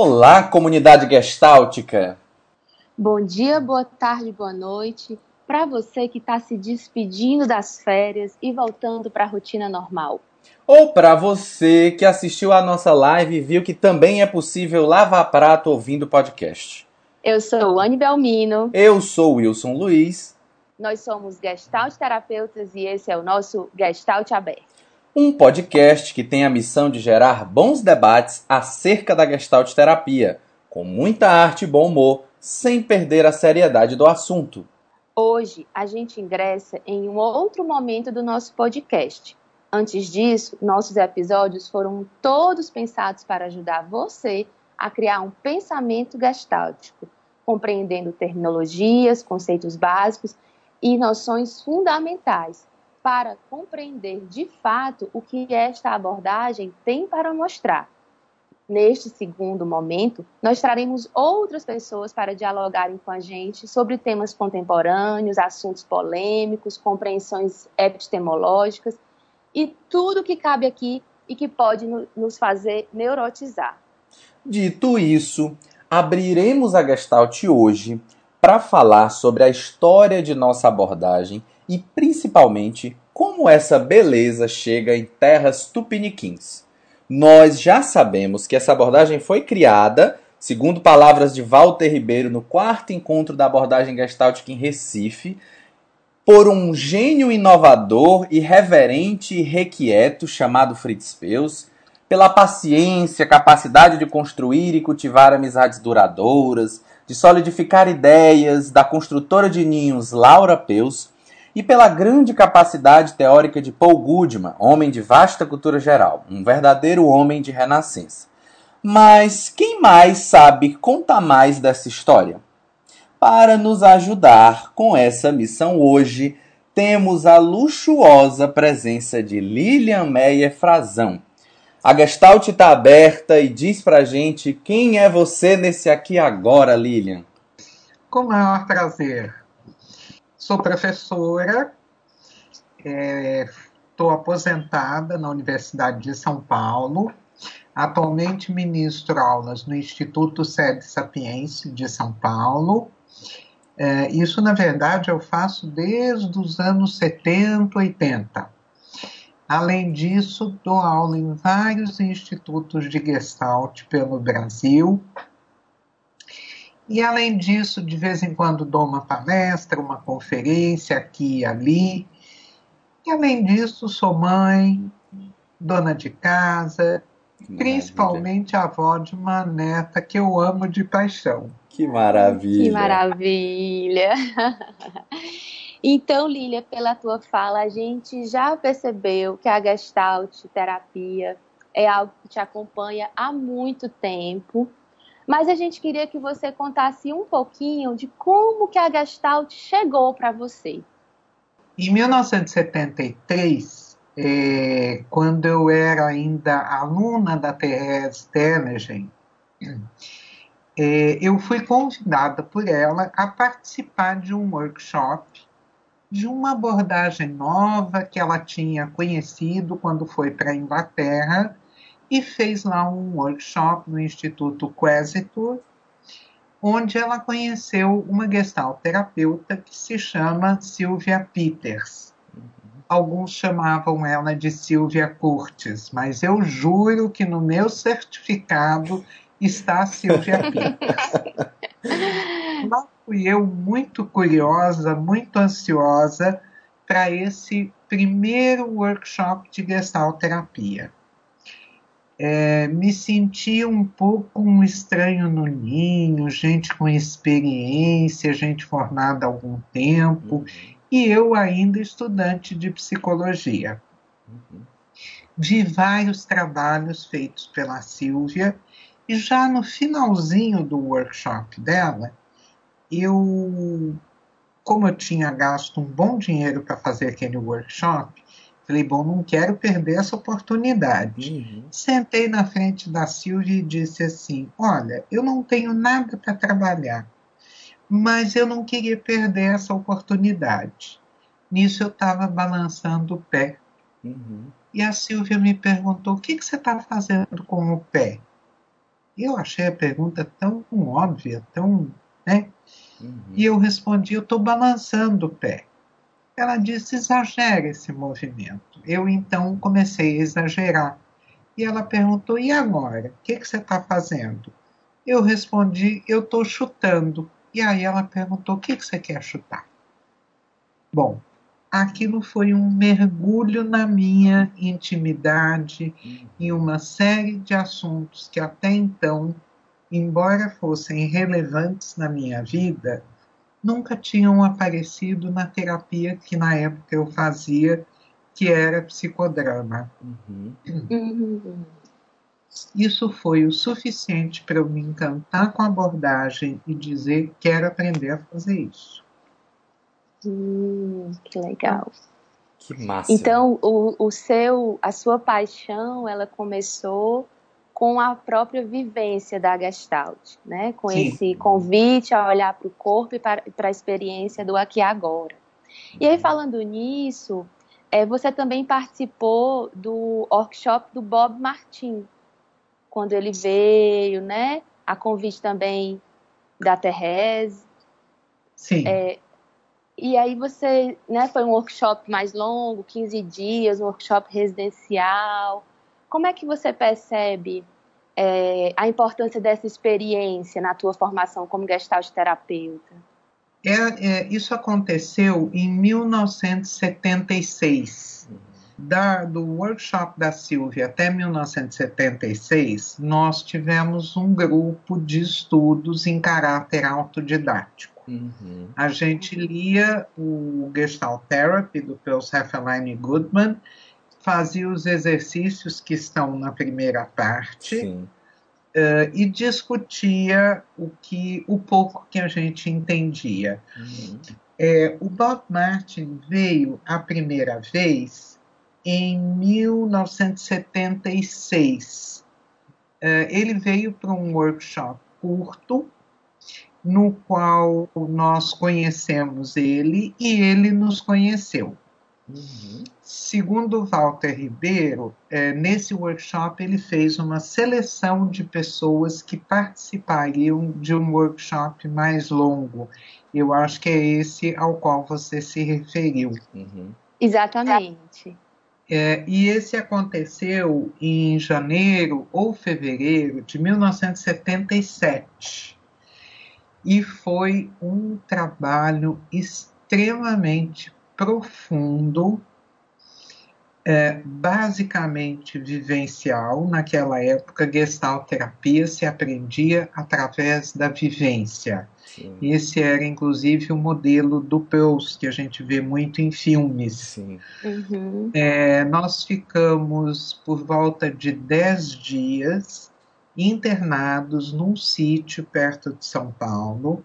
Olá, comunidade gestáltica! Bom dia, boa tarde, boa noite para você que está se despedindo das férias e voltando para a rotina normal. Ou para você que assistiu a nossa live e viu que também é possível lavar prato ouvindo podcast. Eu sou Anne Belmino. Eu sou Wilson Luiz. Nós somos Gestalt Terapeutas e esse é o nosso Gestalt Aberto. Um podcast que tem a missão de gerar bons debates acerca da Gestalt Terapia, com muita arte e bom humor, sem perder a seriedade do assunto. Hoje a gente ingressa em um outro momento do nosso podcast. Antes disso, nossos episódios foram todos pensados para ajudar você a criar um pensamento gestáltico, compreendendo terminologias, conceitos básicos e noções fundamentais para compreender de fato o que esta abordagem tem para mostrar Neste segundo momento, nós traremos outras pessoas para dialogarem com a gente sobre temas contemporâneos, assuntos polêmicos, compreensões epistemológicas e tudo que cabe aqui e que pode nos fazer neurotizar. Dito isso, abriremos a Gestalt hoje para falar sobre a história de nossa abordagem e principalmente como essa beleza chega em terras tupiniquins. Nós já sabemos que essa abordagem foi criada, segundo palavras de Walter Ribeiro, no quarto encontro da abordagem gestáltica em Recife, por um gênio inovador, irreverente e requieto chamado Fritz Peus, pela paciência, capacidade de construir e cultivar amizades duradouras, de solidificar ideias da construtora de ninhos Laura Peus, e pela grande capacidade teórica de Paul Goodman, homem de vasta cultura geral, um verdadeiro homem de renascença. Mas quem mais sabe contar mais dessa história? Para nos ajudar com essa missão hoje, temos a luxuosa presença de Lilian Meyer Frazão. A Gestalt está aberta e diz pra gente quem é você nesse aqui agora, Lilian. Com maior prazer. Sou professora, estou é, aposentada na Universidade de São Paulo. Atualmente ministro aulas no Instituto Sede Sapiense de São Paulo. É, isso, na verdade, eu faço desde os anos 70, 80. Além disso, dou aula em vários institutos de Gestalt pelo Brasil, e além disso, de vez em quando dou uma palestra, uma conferência aqui e ali. E além disso, sou mãe, dona de casa, principalmente avó de uma neta que eu amo de paixão. Que maravilha! Que maravilha! Então, Lília, pela tua fala, a gente já percebeu que a Gestalt terapia é algo que te acompanha há muito tempo mas a gente queria que você contasse um pouquinho de como que a Gestalt chegou para você. Em 1973, é, quando eu era ainda aluna da Therese Tenergen, é, eu fui convidada por ela a participar de um workshop de uma abordagem nova que ela tinha conhecido quando foi para a Inglaterra e fez lá um workshop no Instituto Quesitor, onde ela conheceu uma gestalt terapeuta que se chama Sylvia Peters. Alguns chamavam ela de Sylvia Curtis, mas eu juro que no meu certificado está Sylvia Peters. Lá fui eu muito curiosa, muito ansiosa para esse primeiro workshop de gestalt terapia é, me senti um pouco um estranho no ninho, gente com experiência, gente formada há algum tempo, uhum. e eu ainda estudante de psicologia. Uhum. Vi vários trabalhos feitos pela Silvia, e já no finalzinho do workshop dela, eu, como eu tinha gasto um bom dinheiro para fazer aquele workshop, Falei, bom, não quero perder essa oportunidade. Uhum. Sentei na frente da Silvia e disse assim: Olha, eu não tenho nada para trabalhar, mas eu não queria perder essa oportunidade. Nisso eu estava balançando o pé. Uhum. E a Silvia me perguntou: O que, que você está fazendo com o pé? Eu achei a pergunta tão óbvia, tão. Né? Uhum. E eu respondi: eu estou balançando o pé. Ela disse: exagera esse movimento. Eu então comecei a exagerar. E ela perguntou: e agora? O que, que você está fazendo? Eu respondi: eu estou chutando. E aí ela perguntou: o que, que você quer chutar? Bom, aquilo foi um mergulho na minha intimidade, em uma série de assuntos que até então, embora fossem relevantes na minha vida, nunca tinham aparecido na terapia que na época eu fazia, que era psicodrama. Uhum. Uhum. Isso foi o suficiente para eu me encantar com a abordagem e dizer quero aprender a fazer isso. Hum, que legal. Que massa. Então, o, o seu, a sua paixão, ela começou com a própria vivência da Gestalt, né? Com Sim. esse convite a olhar para o corpo e para a experiência do aqui e agora. E aí, falando nisso, é, você também participou do workshop do Bob Martin, quando ele veio, né? A convite também da Therese. Sim. É, e aí você, né, foi um workshop mais longo, 15 dias, um workshop residencial. Como é que você percebe é, a importância dessa experiência na tua formação como gestalt terapeuta? É, é, isso aconteceu em 1976. Da, do workshop da Silvia até 1976, nós tivemos um grupo de estudos em caráter autodidático. Uhum. A gente lia o Gestalt Therapy do Peus Heffeline Goodman, fazia os exercícios que estão na primeira parte uh, e discutia o que o pouco que a gente entendia. Uhum. É, o Bob Martin veio a primeira vez em 1976. Uh, ele veio para um workshop curto no qual nós conhecemos ele e ele nos conheceu. Uhum. Segundo Walter Ribeiro, é, nesse workshop ele fez uma seleção de pessoas que participariam de um workshop mais longo. Eu acho que é esse ao qual você se referiu. Uhum. Exatamente. É, e esse aconteceu em janeiro ou fevereiro de 1977 e foi um trabalho extremamente profundo, é, basicamente vivencial. Naquela época, Gestalt terapia se aprendia através da vivência. Sim. Esse era, inclusive, o modelo do Peus, que a gente vê muito em filmes. Sim. Uhum. É, nós ficamos por volta de 10 dias internados num sítio perto de São Paulo,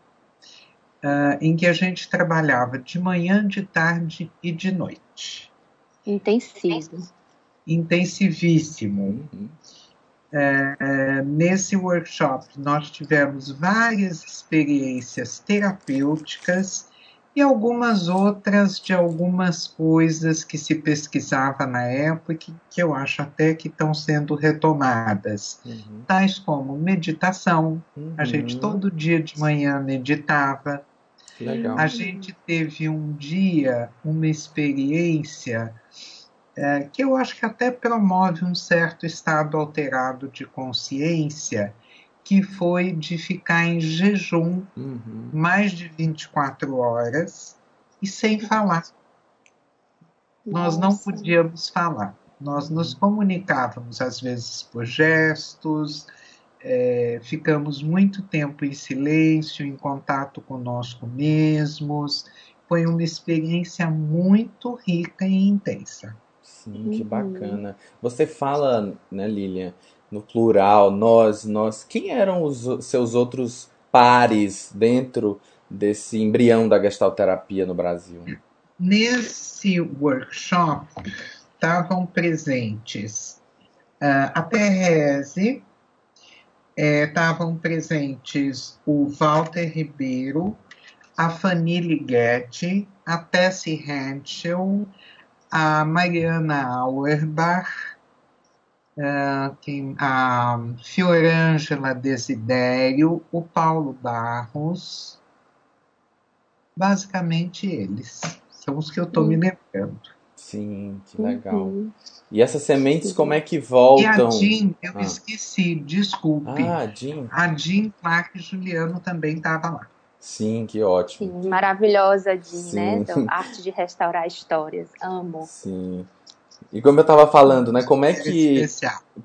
uh, em que a gente trabalhava de manhã, de tarde e de noite. Intensivo. Intensivíssimo. Uhum. É, é, nesse workshop, nós tivemos várias experiências terapêuticas e algumas outras de algumas coisas que se pesquisava na época que, que eu acho até que estão sendo retomadas, Uhum. tais como meditação. Uhum. A gente todo dia de manhã meditava. Legal. A gente teve um dia uma experiência é, que eu acho que até promove um certo estado alterado de consciência, que foi de ficar em jejum Uhum. mais de 24 horas e sem falar. Nós não Nossa. podíamos falar. Nós nos comunicávamos às vezes por gestos, é, ficamos muito tempo em silêncio, em contato conosco mesmos. Foi uma experiência muito rica e intensa. Sim, que Uhum. bacana. Você fala, né, Lilian, no plural, nós, nós. Quem eram os seus outros pares dentro desse embrião da gestalterapia no Brasil? Nesse workshop estavam presentes ah, a Therese, estavam presentes o Walter Ribeiro, a Fanny Ligeti, a Tessie Henschel, a Mariana Auerbach, uh, quem, a Fiorângela Desidério, o Paulo Barros, basicamente eles. São os que eu estou me lembrando. Sim, que legal. Uhum. E essas sementes como é que voltam? E a Jean, eu ah. esqueci, desculpe. Ah, Jean. A Jean Clark Juliano também estava lá. Sim, que ótimo. Sim, maravilhosa Jean, né? Então, arte de restaurar histórias. Amo. Sim. E como eu estava falando, né? Como é que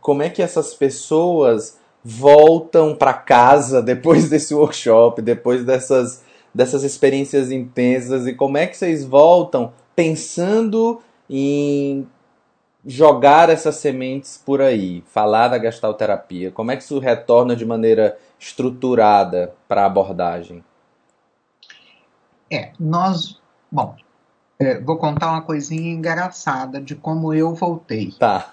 como é que essas pessoas voltam para casa depois desse workshop, depois dessas dessas experiências intensas e como é que vocês voltam pensando em jogar essas sementes por aí, falar da gestalterapia? Como é que isso retorna de maneira estruturada para a abordagem? É, nós. Bom, é, vou contar uma coisinha engraçada de como eu voltei. Tá.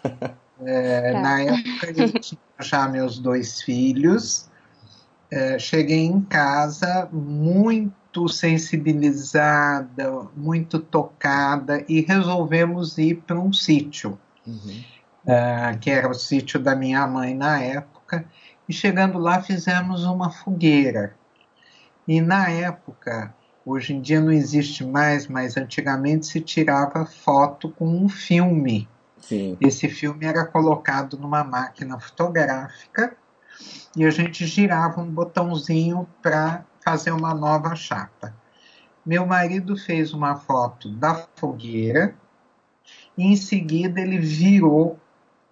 É, tá. Na época eu tinha já meus dois filhos. É, cheguei em casa muito muito sensibilizada, muito tocada e resolvemos ir para um sítio, uhum. uh, que era o sítio da minha mãe na época. E chegando lá fizemos uma fogueira. E na época, hoje em dia não existe mais, mas antigamente se tirava foto com um filme. Sim. Esse filme era colocado numa máquina fotográfica e a gente girava um botãozinho para fazer uma nova chapa. Meu marido fez uma foto da fogueira e em seguida ele virou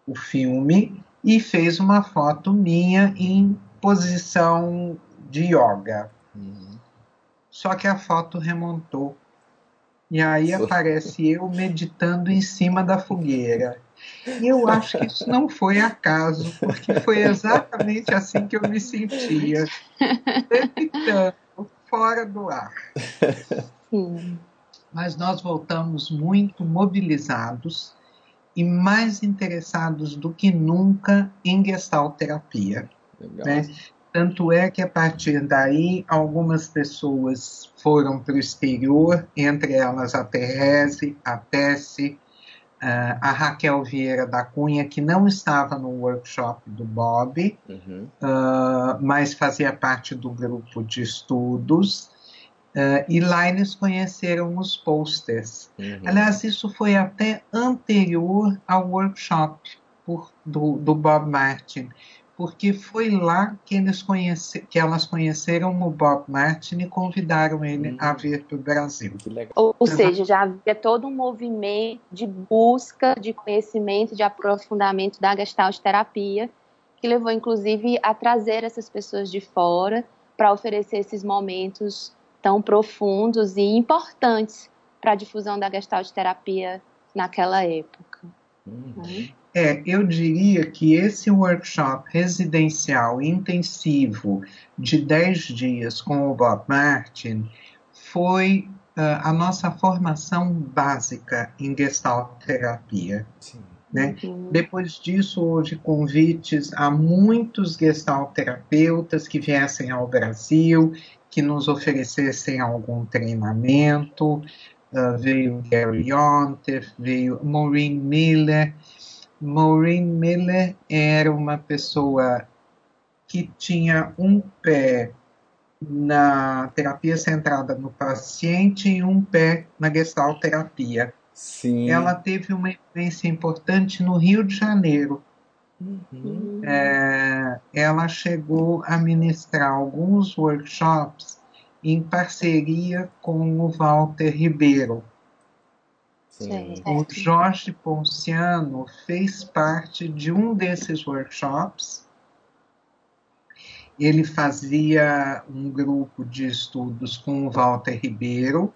o filme e fez uma foto minha em posição de yoga. Uhum. Só que a foto remontou. E aí aparece eu meditando em cima da fogueira. E eu acho que isso não foi acaso, porque foi exatamente assim que eu me sentia, levitando, fora do ar. Sim. Mas nós voltamos muito mobilizados e mais interessados do que nunca em gestalt terapia. Né? Tanto é que a partir daí algumas pessoas foram para o exterior, entre elas a Therese, a Tessie, Uh, a Raquel Vieira da Cunha, que não estava no workshop do Bob, uhum. uh, mas fazia parte do grupo de estudos. Uh, e lá eles conheceram os posters. Uhum. Aliás, isso foi até anterior ao workshop por, do, do Bob Martin porque foi lá que, eles conhece, que elas conheceram o Bob Martin e convidaram ele hum. a vir para o Brasil. Ou, ou seja, já havia todo um movimento de busca de conhecimento, de aprofundamento da gestalt terapia, que levou inclusive a trazer essas pessoas de fora para oferecer esses momentos tão profundos e importantes para a difusão da gestalt terapia naquela época. Uhum. Né? É, eu diria que esse workshop residencial intensivo de 10 dias com o Bob Martin foi uh, a nossa formação básica em Gestalt terapia. Né? Uhum. Depois disso, houve convites a muitos Gestalt terapeutas que viessem ao Brasil, que nos oferecessem algum treinamento. Uh, veio Gary Yonter, veio Maureen Miller. Maureen Miller era uma pessoa que tinha um pé na terapia centrada no paciente e um pé na gestalterapia. Sim. Ela teve uma influência importante no Rio de Janeiro. Uhum. É, ela chegou a ministrar alguns workshops em parceria com o Walter Ribeiro. Sim. O Jorge Ponciano fez parte de um desses workshops. Ele fazia um grupo de estudos com o Walter Ribeiro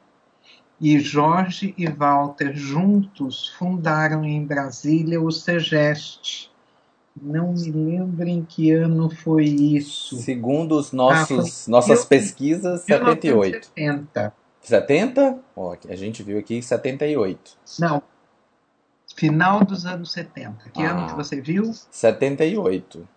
e Jorge e Walter juntos fundaram em Brasília o SEGEST. Não me lembro em que ano foi isso. Segundo os nossos, ah, nossas pesquisas, 78. 1970. 70? Ó, a gente viu aqui 78. Não. Final dos anos 70. Que ah, ano que você viu? 78.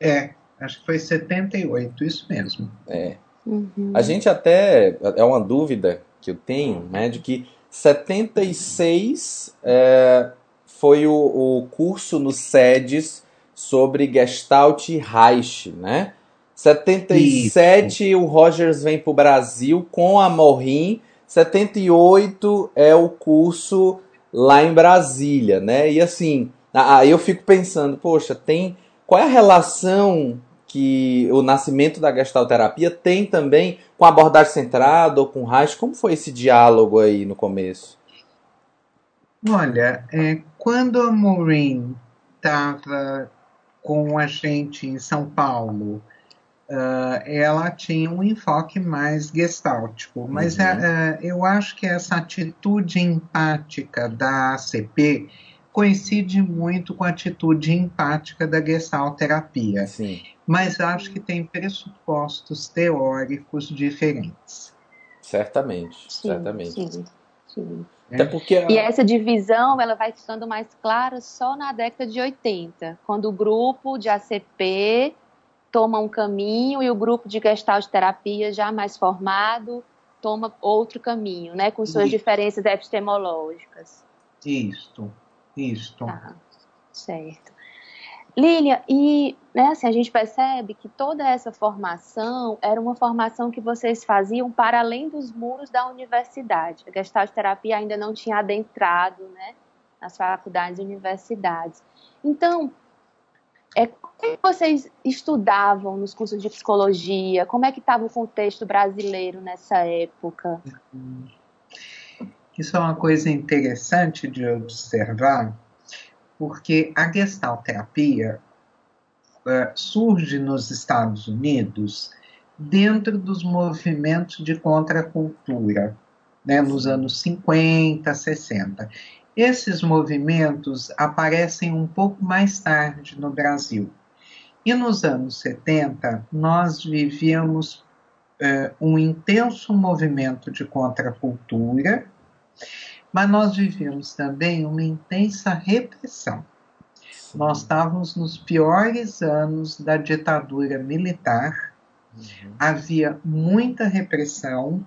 É, acho que foi 78, isso mesmo. É. Uhum. A gente até. É uma dúvida que eu tenho, né? De que 76 é, foi o, o curso no SEDES sobre Gestalt Reich, né? 77 Isso. o Rogers vem para o Brasil com a Morrim. 78 é o curso lá em Brasília, né? E assim, aí eu fico pensando, poxa, tem qual é a relação que o nascimento da gestalterapia tem também com abordagem centrada ou com Reich? Como foi esse diálogo aí no começo? Olha, é, quando a Maureen estava com a gente em São Paulo, uh, ela tinha um enfoque mais gestáltico, mas uhum. uh, eu acho que essa atitude empática da ACP coincide muito com a atitude empática da gestalterapia. Sim. Mas acho que tem pressupostos teóricos diferentes. Certamente, sim, certamente. Sim, sim. Até porque a... E essa divisão ela vai ficando mais clara só na década de 80, quando o grupo de ACP toma um caminho e o grupo de gestalt terapia já mais formado toma outro caminho, né, com suas Isso. diferenças epistemológicas. Isto, isto. Tá, certo. Lília, e né, assim, a gente percebe que toda essa formação era uma formação que vocês faziam para além dos muros da universidade. A Gestalt terapia ainda não tinha adentrado né, nas faculdades e universidades. Então, é, como é vocês estudavam nos cursos de psicologia? Como é que estava o contexto brasileiro nessa época? Isso é uma coisa interessante de observar, porque a gestalterapia uh, surge nos Estados Unidos dentro dos movimentos de contracultura, né, nos anos 50, 60. Esses movimentos aparecem um pouco mais tarde no Brasil. E nos anos 70, nós vivíamos uh, um intenso movimento de contracultura mas nós vivíamos também uma intensa repressão. Nós estávamos nos piores anos da ditadura militar, uhum. havia muita repressão,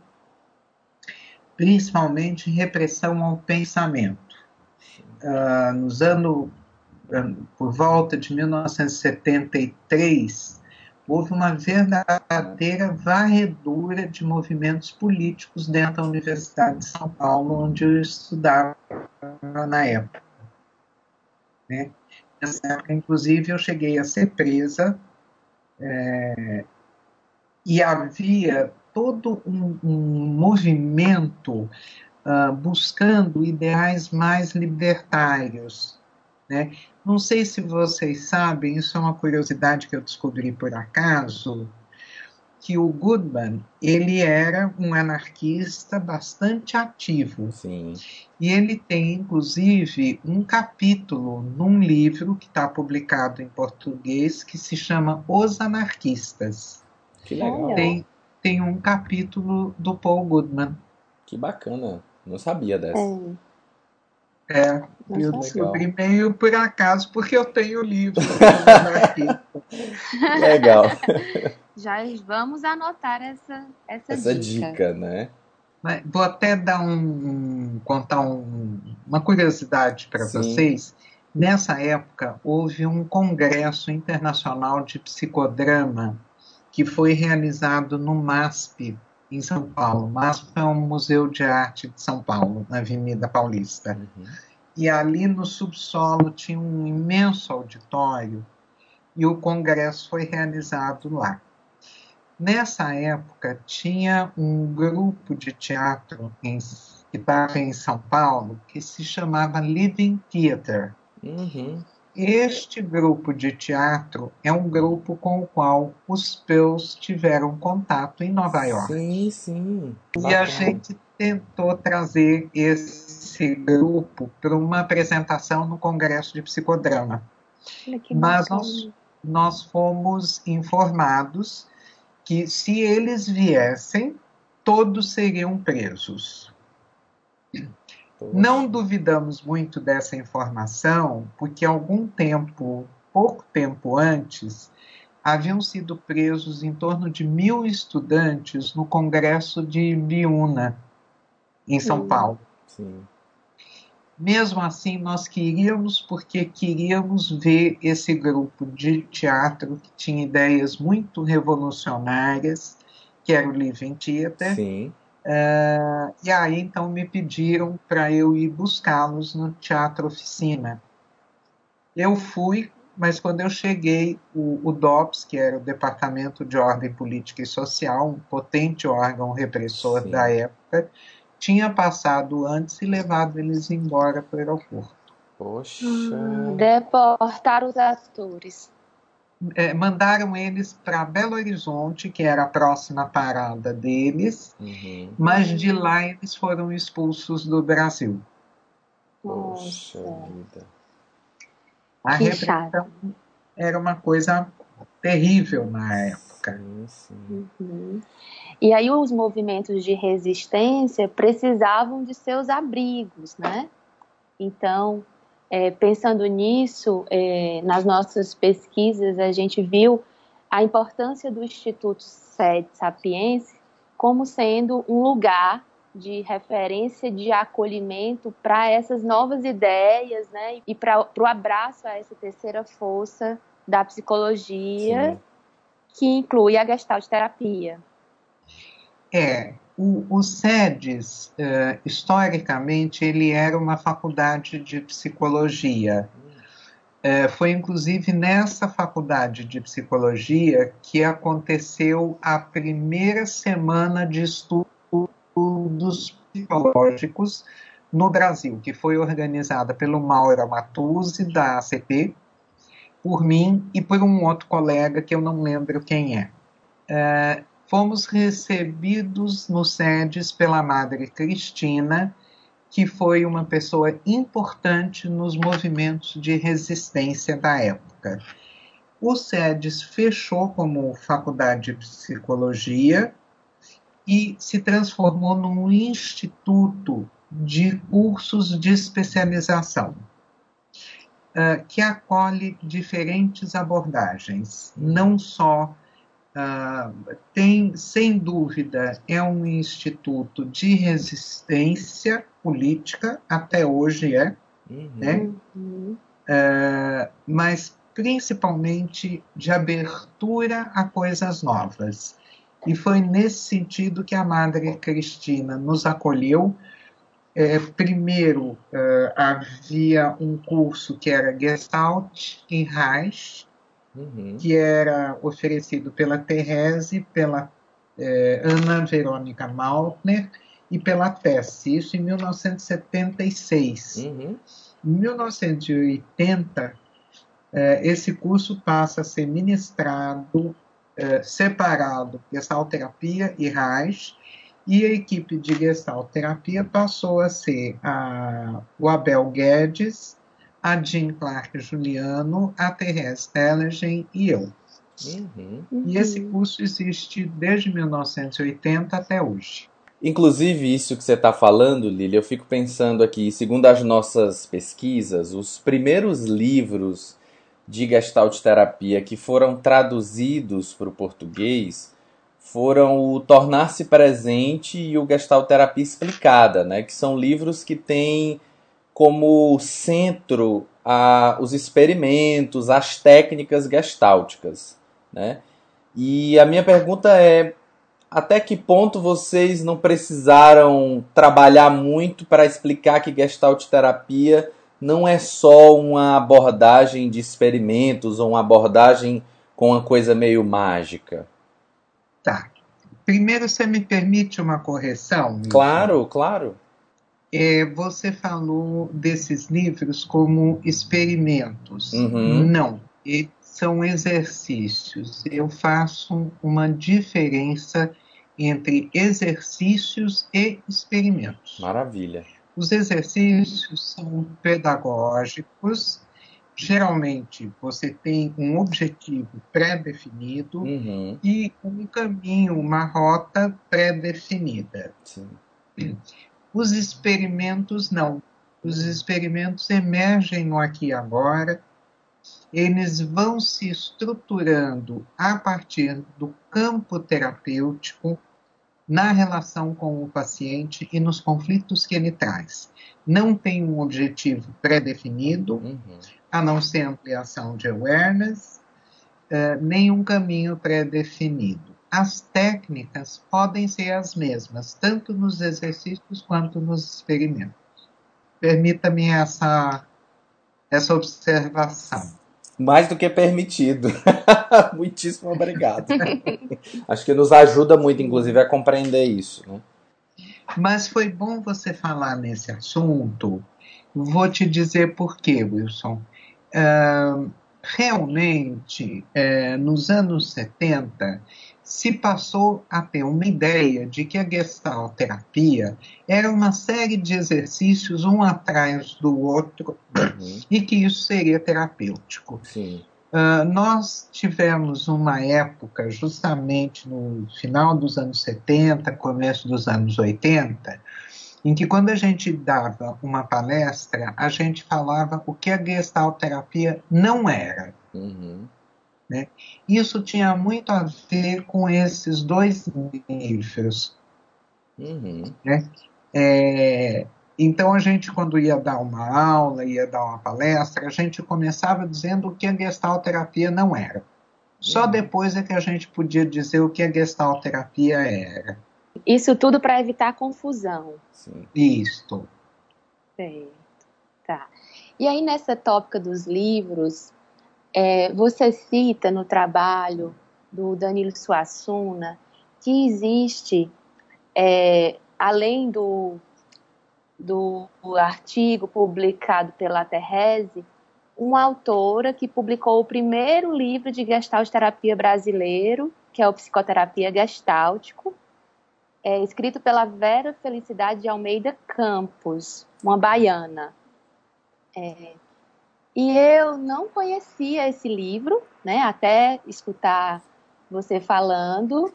principalmente repressão ao pensamento. Uh, nos anos, uh, por volta de 1973, houve uma verdadeira varredura de movimentos políticos dentro da Universidade de São Paulo, onde eu estudava na época. Né? Nessa época, inclusive, eu cheguei a ser presa é, e havia todo um, um movimento uh, buscando ideais mais libertários, né? Não sei se vocês sabem, isso é uma curiosidade que eu descobri por acaso, que o Goodman ele era um anarquista bastante ativo. Sim. E ele tem, inclusive, um capítulo num livro que está publicado em português que se chama Os Anarquistas. Que legal. Tem, tem um capítulo do Paul Goodman. Que bacana. Não sabia dessa. É. É, eu descobri meio por acaso, porque eu tenho o livro. legal. Já vamos anotar essa, essa, essa dica. dica né? Vou até dar um, contar um, uma curiosidade para vocês. Nessa época, houve um congresso internacional de psicodrama que foi realizado no MASP, em São Paulo. MASP é um museu de arte de São Paulo, na Avenida Paulista. Uhum. E ali no subsolo tinha um imenso auditório e o congresso foi realizado lá. Nessa época, tinha um grupo de teatro em, que estava em São Paulo que se chamava Living Theater. Uhum. Este grupo de teatro é um grupo com o qual os Peus tiveram contato em Nova York. Sim, sim. E a gente tentou trazer esse grupo para uma apresentação no Congresso de Psicodrama. Mas nós, nós fomos informados que se eles viessem, todos seriam presos. Não duvidamos muito dessa informação, porque algum tempo, pouco tempo antes, haviam sido presos em torno de mil estudantes no Congresso de Viúna, em São Paulo. Sim. Mesmo assim, nós queríamos, porque queríamos ver esse grupo de teatro que tinha ideias muito revolucionárias, que era o Living Theater. Sim. Uh, e aí, então, me pediram para eu ir buscá-los no Teatro Oficina. Eu fui, mas quando eu cheguei, o, o DOPS, que era o Departamento de Ordem Política e Social, um potente órgão repressor Sim. da época, tinha passado antes e levado eles embora para o aeroporto. Poxa. Hum, deportar os atores. É, mandaram eles para Belo Horizonte, que era a próxima parada deles, uhum. mas de lá eles foram expulsos do Brasil. Poxa vida. A que repressão chato. era uma coisa terrível na época. Sim, sim. Uhum. E aí os movimentos de resistência precisavam de seus abrigos, né? Então, é, pensando nisso, é, nas nossas pesquisas, a gente viu a importância do Instituto Sede Sapiense como sendo um lugar de referência, de acolhimento para essas novas ideias, né? E para o abraço a essa terceira força da psicologia, Sim. que inclui a gestalt terapia. É, o, o SEDES, uh, historicamente, ele era uma faculdade de psicologia. Uh, foi inclusive nessa faculdade de psicologia que aconteceu a primeira semana de estudos psicológicos no Brasil, que foi organizada pelo Mauro Matuzzi, da ACP, por mim e por um outro colega que eu não lembro quem é. Uh, fomos recebidos no SEDES pela Madre Cristina, que foi uma pessoa importante nos movimentos de resistência da época. O SEDES fechou como faculdade de psicologia e se transformou num instituto de cursos de especialização, uh, que acolhe diferentes abordagens, não só Uh, tem, sem dúvida, é um instituto de resistência política, até hoje é, uhum. né? Uhum. Uh, mas principalmente de abertura a coisas novas. E foi nesse sentido que a Madre Cristina nos acolheu. É, primeiro, uh, havia um curso que era Gestalt em Reich, uhum. que era oferecido pela Therese, pela é, Ana Verônica Maltner e pela Tess, isso em 1976. Uhum. Em 1980, é, esse curso passa a ser ministrado é, separado Gestalt Terapia e Reich, e a equipe de Gestalt Terapia passou a ser a, o Abel Guedes, a Jean Clark Juliano, a Therese Telegen e eu. Uhum. E esse curso existe desde 1980 até hoje. Inclusive, isso que você está falando, Lili, eu fico pensando aqui, segundo as nossas pesquisas, os primeiros livros de Gestalt terapia que foram traduzidos para o português foram o Tornar-se Presente e o Gestalt Terapia Explicada, né? que são livros que têm como centro a, os experimentos, as técnicas gestálticas. Né? E a minha pergunta é: até que ponto vocês não precisaram trabalhar muito para explicar que gestalt terapia não é só uma abordagem de experimentos ou uma abordagem com uma coisa meio mágica? Tá. Primeiro, você me permite uma correção? Claro, claro. É, você falou desses livros como experimentos. Uhum. Não, são exercícios. Eu faço uma diferença entre exercícios e experimentos. Maravilha. Os exercícios são pedagógicos. Geralmente você tem um objetivo pré-definido uhum. e um caminho, uma rota pré-definida. Os experimentos não. Os experimentos emergem no aqui e agora, eles vão se estruturando a partir do campo terapêutico na relação com o paciente e nos conflitos que ele traz. Não tem um objetivo pré-definido, uhum. a não ser ampliação de awareness, uh, nem um caminho pré-definido. As técnicas podem ser as mesmas, tanto nos exercícios quanto nos experimentos. Permita-me essa, essa observação mais do que permitido. Muitíssimo obrigado. Acho que nos ajuda muito, inclusive, a compreender isso. Né? Mas foi bom você falar nesse assunto. Vou te dizer por quê, Wilson. Uh, realmente, uh, nos anos 70, se passou a ter uma ideia de que a Gestalt terapia era uma série de exercícios um atrás do outro uhum. e que isso seria terapêutico. Uh, nós tivemos uma época, justamente no final dos anos 70, começo dos anos 80, em que quando a gente dava uma palestra, a gente falava o que a Gestalt terapia não era. Uhum. Né? Isso tinha muito a ver com esses dois livros. Uhum. Né? É, então a gente, quando ia dar uma aula, ia dar uma palestra, a gente começava dizendo o que a gestalterapia não era. Só uhum. depois é que a gente podia dizer o que a gestalterapia era. Isso tudo para evitar confusão. Sim. Isso. Certo. Tá. E aí, nessa tópica dos livros, é, você cita no trabalho do Danilo Suassuna que existe, é, além do, do artigo publicado pela Terese, uma autora que publicou o primeiro livro de Gestalt terapia brasileiro, que é o Psicoterapia Gestáltico, é, escrito pela Vera Felicidade de Almeida Campos, uma baiana. É, e eu não conhecia esse livro, né, até escutar você falando.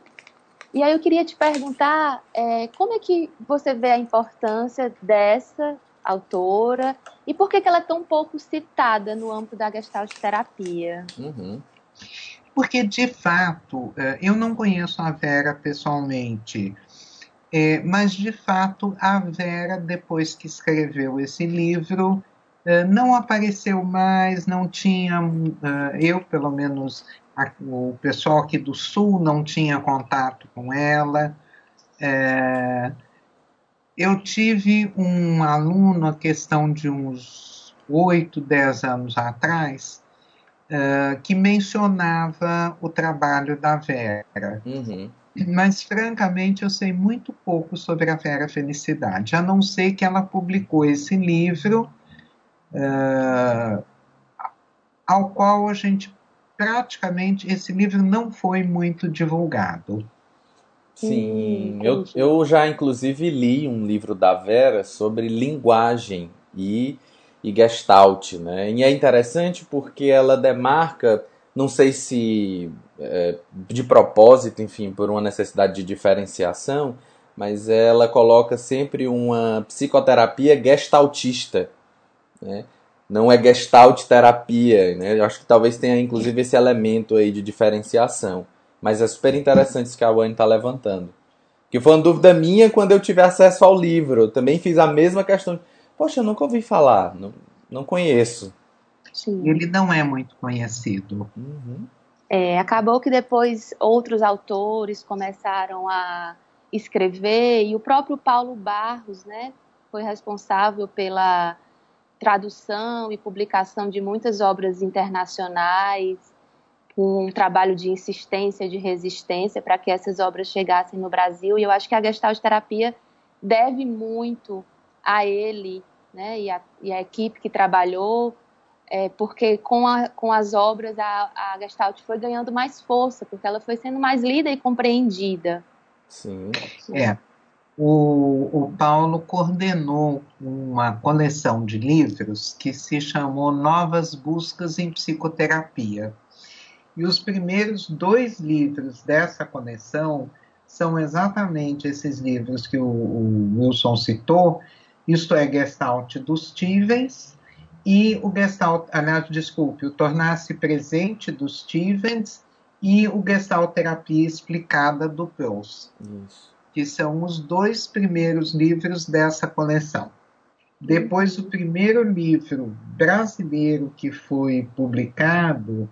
E aí eu queria te perguntar é, como é que você vê a importância dessa autora e por que, que ela é tão pouco citada no âmbito da Gestalt terapia? Uhum. Porque, de fato, é, eu não conheço a Vera pessoalmente, é, mas, de fato, a Vera, depois que escreveu esse livro, não apareceu mais, não tinha, eh, eu pelo menos, o pessoal aqui do Sul não tinha contato com ela. Eh, eu tive um aluno, a questão de uns oito, dez anos atrás, que mencionava o trabalho da Vera. Uhum. Mas, francamente, eu sei muito pouco sobre a Vera Felicidade, a não ser que ela publicou esse livro uh, ao qual a gente praticamente esse livro não foi muito divulgado. Sim, eu, eu já inclusive li um livro da Vera sobre linguagem e, e gestalt, né? E é interessante porque ela demarca, não sei se é, de propósito, enfim, por uma necessidade de diferenciação, mas ela coloca sempre uma psicoterapia gestaltista, né? Não é gestalt terapia, né? Eu acho que talvez tenha inclusive esse elemento aí de diferenciação. Mas é super interessante isso que a Wayne está levantando. Que foi uma dúvida minha quando eu tive acesso ao livro. Eu também fiz a mesma questão. Poxa, eu nunca ouvi falar, não, não conheço. Sim. Ele não é muito conhecido. Uhum. É, acabou que depois outros autores começaram a escrever e o próprio Paulo Barros, né, foi responsável pela tradução e publicação de muitas obras internacionais, com um trabalho de insistência, de resistência para que essas obras chegassem no Brasil. E eu acho que a Gestalt terapia deve muito a ele né, e, a, e a equipe que trabalhou, é, porque com, a, com as obras a, a Gestalt foi ganhando mais força, porque ela foi sendo mais lida e compreendida. Sim. É, o, o Paulo coordenou uma coleção de livros que se chamou Novas Buscas em Psicoterapia. E os primeiros dois livros dessa coleção são exatamente esses livros que o, o Wilson citou, isto é, Gestalt dos Stevens e o Gestalt, aliás, desculpe, o Tornar-se Presente dos Stevens e o Gestalt Terapia Explicada do Peirce. Isso que são os dois primeiros livros dessa coleção. Depois, o primeiro livro brasileiro que foi publicado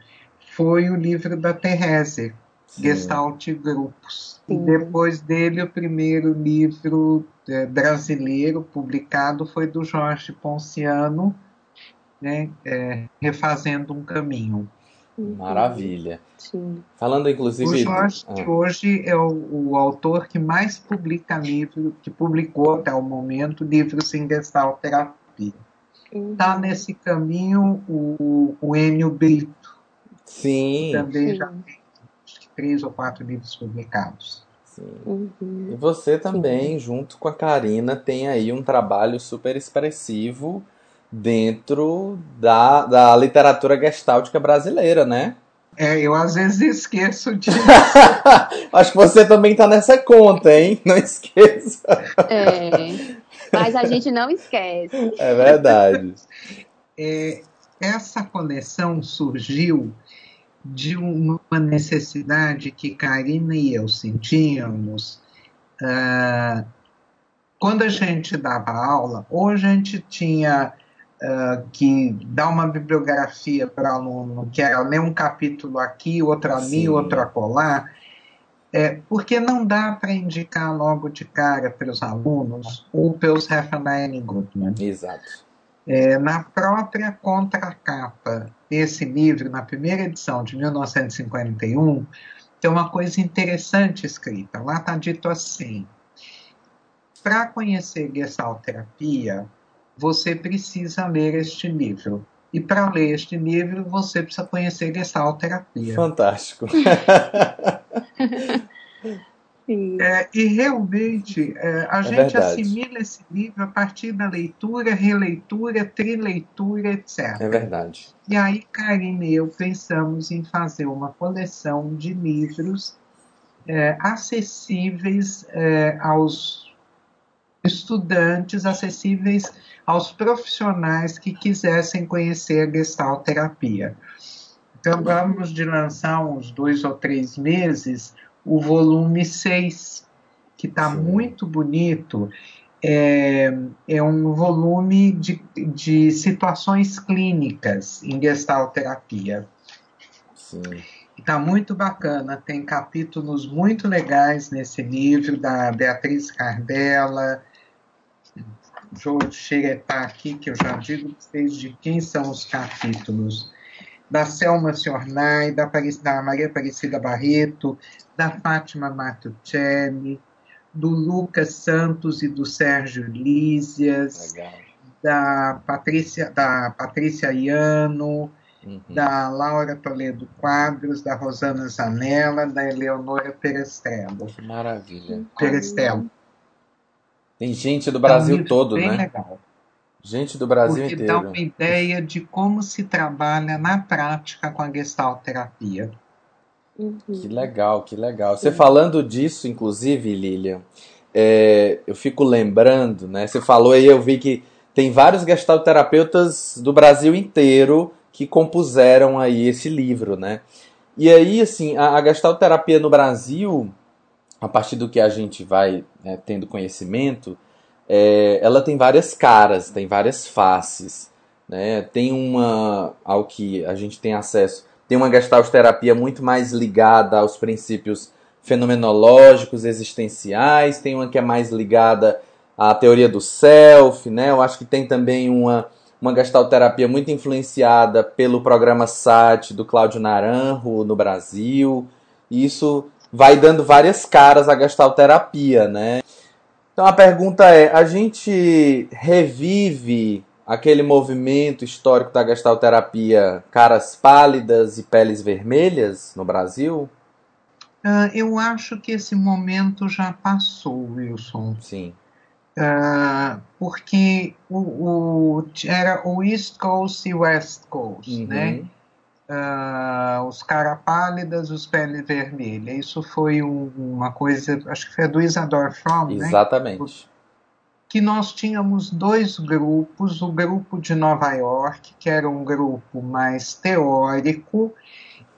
foi o livro da Therese, Gestalt Grupos. Sim. E depois dele, o primeiro livro é, brasileiro publicado foi do Jorge Ponciano, né, é, Refazendo um Caminho. Maravilha. Sim. Falando inclusive. O Jorge ah. hoje é o, o, autor que mais publica livro, que publicou até o momento livros em Gestalt terapia. Está uhum. nesse caminho o, o Enio Brito. Sim. Também Sim. já tem três ou quatro livros publicados. Sim. Uhum. E você também, Sim. junto com a Karina, tem aí um trabalho super expressivo dentro da, da literatura gestáltica brasileira, né? É, eu às vezes esqueço disso. Acho que você também está nessa conta, hein? Não esqueça. É, mas a gente não esquece. É verdade. É, essa coleção surgiu de uma necessidade que Karina e eu sentíamos uh, quando a gente dava aula, ou a gente tinha uh, que dar uma bibliografia para aluno, que era ler um capítulo aqui, outro ali, Sim. outro acolá, é, porque não dá para indicar logo de cara para os alunos o Peus Heffernan Goodman. Exato. É, na própria contracapa desse livro, na primeira edição de 1951, tem uma coisa interessante escrita. Lá está dito assim: para conhecer Gestalt terapia, você precisa ler este livro. E para ler este livro, você precisa conhecer Gestalt terapia. Fantástico. É, e realmente é, a é gente verdade. assimila esse livro a partir da leitura, releitura, trileitura, etc. É verdade. E aí, Karine e eu pensamos em fazer uma coleção de livros é, acessíveis é, aos estudantes, acessíveis aos profissionais que quisessem conhecer a Gestalt terapia. Então, vamos de lançar uns dois ou três meses o volume 6, que está muito bonito. É, é, um volume de, de situações clínicas em Gestalt terapia. Sim. Está muito bacana, tem capítulos muito legais nesse livro da Beatriz Cardella, João Xeretá aqui, que eu já digo para vocês de quem são os capítulos. Da Selma Ciornai, da, da Maria Aparecida Barreto, da Fátima Martuccelli, do Lucas Santos e do Sérgio Lísias, da Patrícia, da Patrícia Iano, uhum. da Laura Toledo Quadros, da Rosana Zanella, da Eleonora Perestrello. Que maravilha. Perestrello. Tem gente do Brasil é um todo, bem né? Legal. Gente do Brasil Porque inteiro. dá uma ideia de como se trabalha na prática com a gestalt terapia. Uhum. Que legal, que legal. Você falando disso, inclusive, Lilian, é, eu fico lembrando, né? Você falou aí, eu vi que tem vários gestalterapeutas do Brasil inteiro que compuseram aí esse livro, né? E aí, assim, a, a gestalterapia no Brasil, a partir do que a gente vai né, tendo conhecimento, é, ela tem várias caras, tem várias faces, né? Tem uma, ao que a gente tem acesso, tem uma gestalterapia muito mais ligada aos princípios fenomenológicos, existenciais, tem uma que é mais ligada à teoria do self, né? Eu acho que tem também uma, uma gestalterapia muito influenciada pelo programa SAT do Cláudio Naranjo no Brasil. E isso vai dando várias caras à gestalterapia, né? Então a pergunta é: a gente revive aquele movimento histórico da gestalterapia caras pálidas e peles vermelhas no Brasil? Uh, eu acho que esse momento já passou, Wilson. Sim. Uh, porque o, o, era o East Coast e West Coast, uhum. né? Uh, os caras pálidas, os peles vermelhas. Isso foi um, uma coisa, acho que foi do Isador Fromm, né? Exatamente. Né? que nós tínhamos dois grupos, o grupo de Nova York, que era um grupo mais teórico,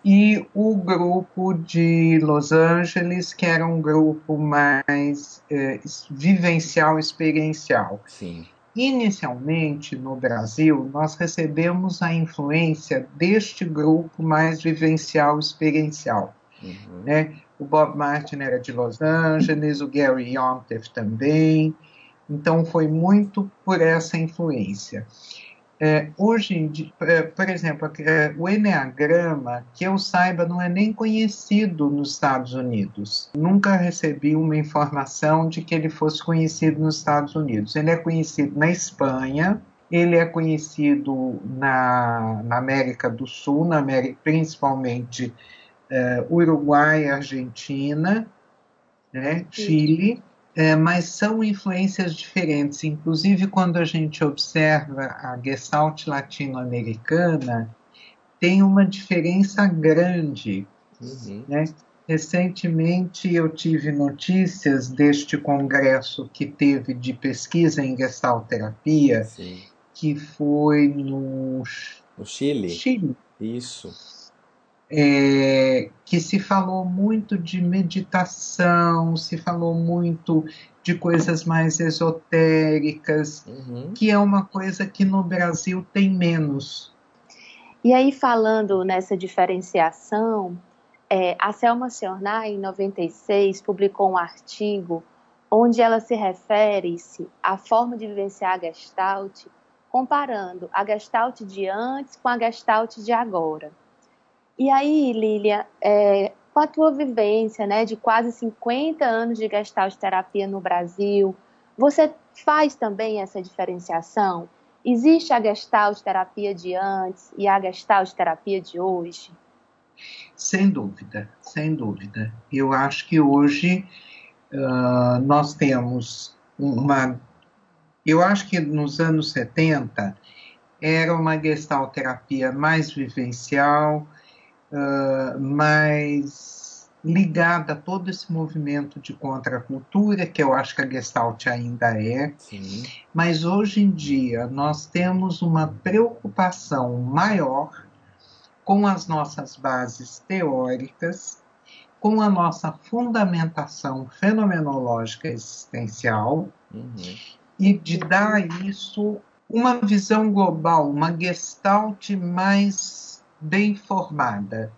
e o grupo de Los Angeles, que era um grupo mais é, vivencial, experiencial. Sim. Inicialmente, no Brasil, nós recebemos a influência deste grupo mais vivencial, experiencial. Uhum. Né? O Bob Martin era de Los Angeles, o Gary Yontef também. Então, foi muito por essa influência. É, hoje é, por exemplo, é, o Enneagrama, que eu saiba, não é nem conhecido nos Estados Unidos. Nunca recebi uma informação de que ele fosse conhecido nos Estados Unidos. Ele é conhecido na Espanha, ele é conhecido na, na América do Sul, na América, principalmente é, Uruguai, Argentina, né, Chile é, mas são influências diferentes. Inclusive, quando a gente observa a Gestalt latino-americana, tem uma diferença grande. Uhum. Né? Recentemente eu tive notícias deste congresso que teve de pesquisa em gestalterapia, Sim. que foi no, no Chile. Chile. Isso é, que se falou muito de meditação, se falou muito de coisas mais esotéricas, uhum. que é uma coisa que no Brasil tem menos. E aí, falando nessa diferenciação, é, a Selma Ciornay, em 96, publicou um artigo onde ela se refere-se à forma de vivenciar a Gestalt, comparando a Gestalt de antes com a Gestalt de agora. E aí, Lília, é, com a tua vivência né, de quase 50 anos de gestalt terapia no Brasil, você faz também essa diferenciação? Existe a gestalt terapia de antes e a gestalt terapia de hoje? Sem dúvida, sem dúvida. Eu acho que hoje uh, nós temos uma. Eu acho que nos anos 70 era uma gestalt terapia mais vivencial, uh, mais ligada a todo esse movimento de contracultura, que eu acho que a Gestalt ainda é. Sim. Mas hoje em dia nós temos uma preocupação maior com as nossas bases teóricas, com a nossa fundamentação fenomenológica existencial uhum. e de dar a isso uma visão global, uma gestalt mais bem formada.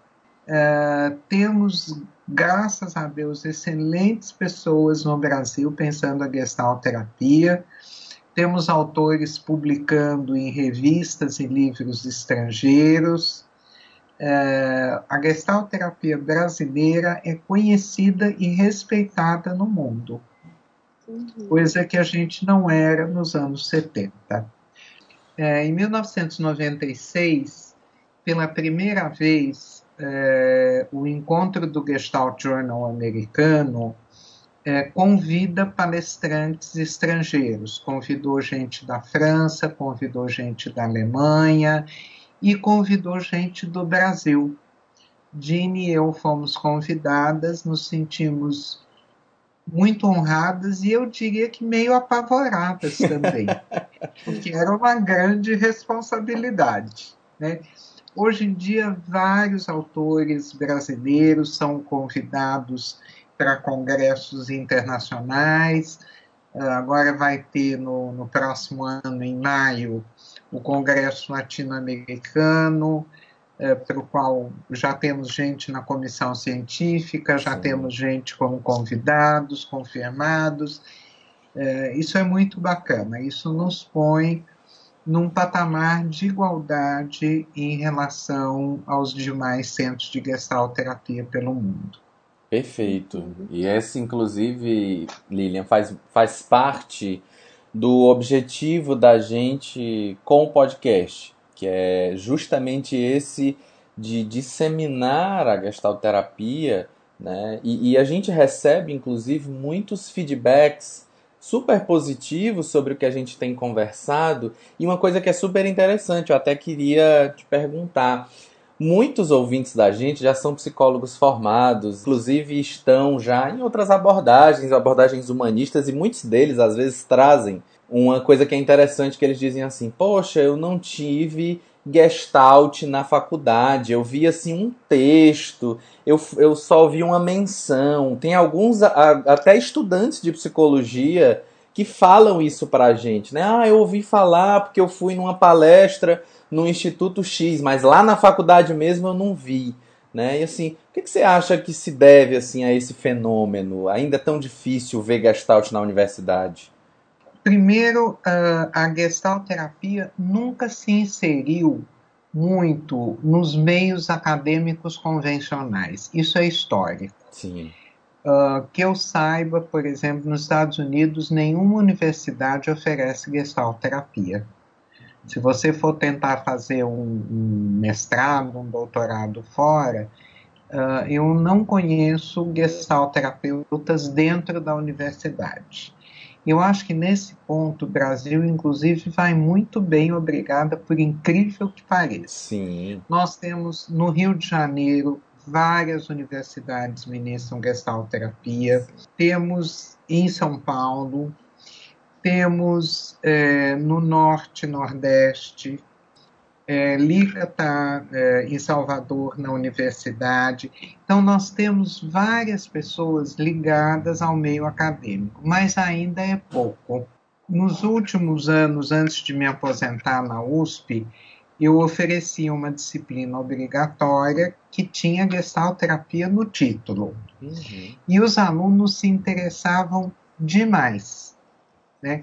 Uh, temos, graças a Deus, excelentes pessoas no Brasil pensando a gestalterapia. Temos autores publicando em revistas e livros estrangeiros. Uh, a gestalterapia brasileira é conhecida e respeitada no mundo, uhum. coisa que a gente não era nos anos 70. Uh, é, em 1996, pela primeira vez, é, o encontro do Gestalt Journal americano é, convida palestrantes estrangeiros. Convidou gente da França, convidou gente da Alemanha e convidou gente do Brasil. Dini e eu fomos convidadas, nos sentimos muito honradas e eu diria que meio apavoradas também, porque era uma grande responsabilidade. Né? Hoje em dia, vários autores brasileiros são convidados para congressos internacionais. Ah, agora vai ter no, no próximo ano, em maio, o Congresso Latino-Americano, eh, para o qual já temos gente na comissão científica, já Sim. temos gente como convidados, confirmados. Eh, isso é muito bacana, isso nos põe num patamar de igualdade em relação aos demais centros de gestalterapia pelo mundo. Perfeito. E esse, inclusive, Lilian, faz, faz parte do objetivo da gente com o podcast, que é justamente esse de disseminar a gestalterapia, né? E, e a gente recebe, inclusive, muitos feedbacks super positivo sobre o que a gente tem conversado e uma coisa que é super interessante, eu até queria te perguntar. Muitos ouvintes da gente já são psicólogos formados, inclusive estão já em outras abordagens, abordagens humanistas, e muitos deles às vezes trazem uma coisa que é interessante que eles dizem assim: "Poxa, eu não tive gestalt na faculdade. Eu vi assim um texto, eu, eu só vi uma menção. Tem alguns a, até estudantes de psicologia que falam isso pra gente, né? Ah, eu ouvi falar porque eu fui numa palestra no Instituto X, mas lá na faculdade mesmo eu não vi, né? E assim, o que, que você acha que se deve assim a esse fenômeno? Ainda é tão difícil ver Gestalt na universidade? Primeiro, a Gestalt terapia nunca se inseriu muito nos meios acadêmicos convencionais. Isso é histórico. Sim. Uh, que eu saiba, por exemplo, nos Estados Unidos, nenhuma universidade oferece Gestalt terapia. Se você for tentar fazer um, um mestrado, um doutorado fora, uh, eu não conheço Gestalt terapeutas dentro da universidade. Eu acho que nesse ponto o Brasil, inclusive, vai muito bem, obrigada, por incrível que pareça. Sim. Nós temos no Rio de Janeiro várias universidades ministram Gestalt terapia. Temos em São Paulo, temos é, no Norte, Nordeste, é, está é, em Salvador, na universidade. Então, nós temos várias pessoas ligadas ao meio acadêmico, mas ainda é pouco. Nos últimos anos, antes de me aposentar na USP, eu oferecia uma disciplina obrigatória que tinha gestalterapia no título. Uhum. E os alunos se interessavam demais, né?